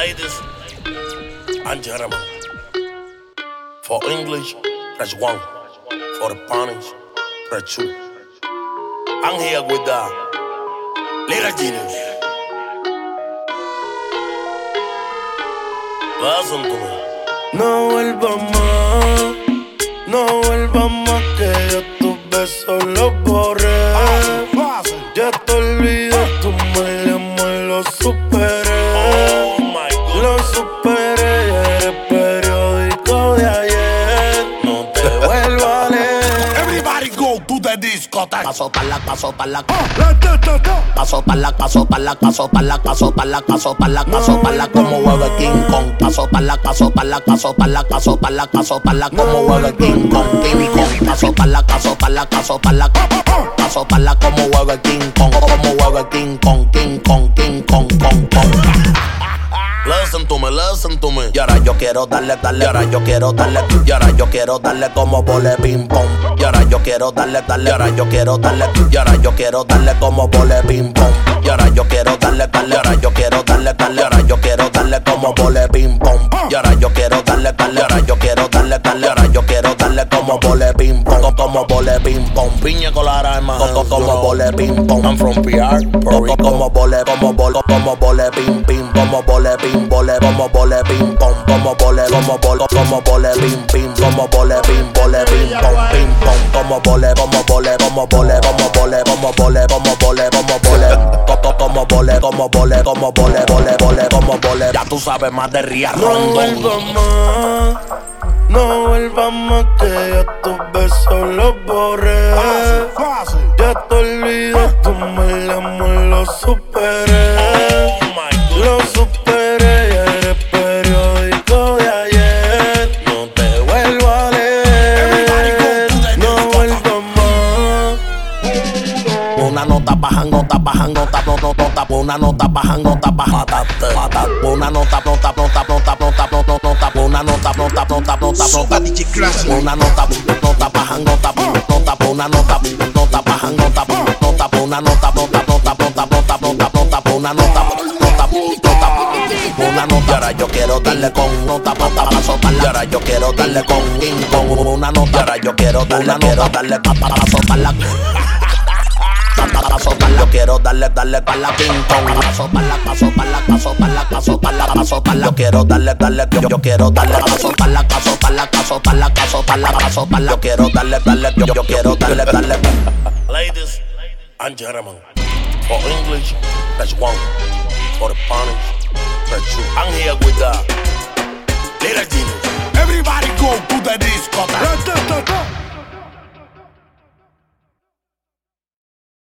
Ladies and gentlemen, for English, press one. For the Spanish, press two. I'm here with the little genius. Listen to me. No vuelvas más, no vuelvas más que yo tus besos los borré. The discotheque. Paso pa' la, paso pa' la, paso pa' la, paso pa' la, paso pa' la, paso pa' la, paso pa' la, paso pa' la, como hueve King Kong. Paso pa' la, paso pa' la, paso pa' la, paso pa' la, paso pa' la, como hueve King Kong, King Kong. Paso pa' la, paso pa' la, paso pa' la, paso pa' la, como hueve King Kong, como hueve King Kong, King Kong, King Kong, Kong, Kong. Listen to me, listen to me. Y ahora yo quiero darle, darle, y ahora yo quiero darle, y ahora yo quiero darle como vole ping pong. Y ahora yo quiero darle, darle, y ahora yo quiero darle, y ahora yo quiero darle como vole ping pong. Y ahora yo quiero darle, darle, y ahora yo quiero darle, darle, y ahora yo quiero darle como vole ping pong. Y ahora yo quiero darle, darle, y ahora yo quiero darle, darle, y ahora yo quiero darle como vole ping pong, como vole ping pong. Piña colada en my Como, vole ping pong. I'm from PR, como vole, como vole, como vole ping ping, como vole ping, vole, como vole ping pong, como vole, como vole, como vole ping ping, como vole ping, vole ping pong, ping pong, como vole, como vole, como vole, como vole, como vole, como vole, como vole, co- co- como vole, como vole, como vole, vole, vole, como vole. Ya tú sabes más de Ria No vuelvas más, no vuelvas más que yo tus besos los borré. Una nota baja, nota baja, nota, nota, nota, una nota baja, nota baja, patate, una nota, nota, nota, nota, nota, nota, nota, una nota, nota, nota, nota, nota, DJ Classic. una nota, nota baja, nota, nota, una nota, nota baja, nota, nota, una nota, nota, nota, nota, nota, nota, nota, una nota, nota, nota, una nota. Ahora yo quiero darle con nota, paso para la. Y ahora yo quiero darle con, con una nota. Ahora yo quiero darle, quiero darle, para la. Yo quiero darle, darle pa' la ping pong. Paso para la, paso para la, paso para la, paso para la, paso para la. Yo quiero darle, darle, yo, yo quiero darle, paso para la, paso para la, paso para la, paso para la, paso para la. Yo quiero darle, darle, yo, yo quiero darle, darle. Ladies and gentlemen, for English, press one. For Spanish, press two. I'm here with the little genius. Everybody go.